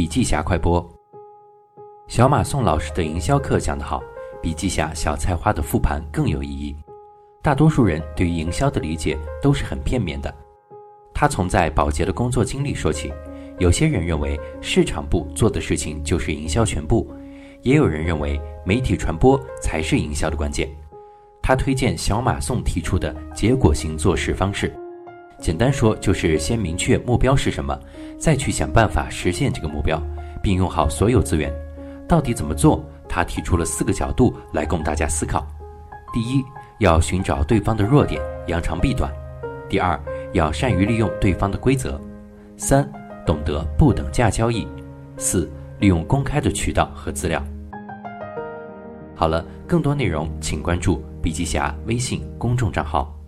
笔记侠快播。小马宋老师的营销课讲得好，笔记侠小菜花的复盘更有意义。大多数人对于营销的理解都是很片面的。他从在保洁的工作经历说起，有些人认为市场部做的事情就是营销全部，也有人认为媒体传播才是营销的关键。他推荐小马宋提出的结果型做事方式。简单说，就是先明确目标是什么，再去想办法实现这个目标，并用好所有资源。到底怎么做？他提出了四个角度来供大家思考：第一，要寻找对方的弱点，扬长避短；第二，要善于利用对方的规则；三，懂得不等价交易；四，利用公开的渠道和资料。好了，更多内容请关注笔记侠微信公众账号。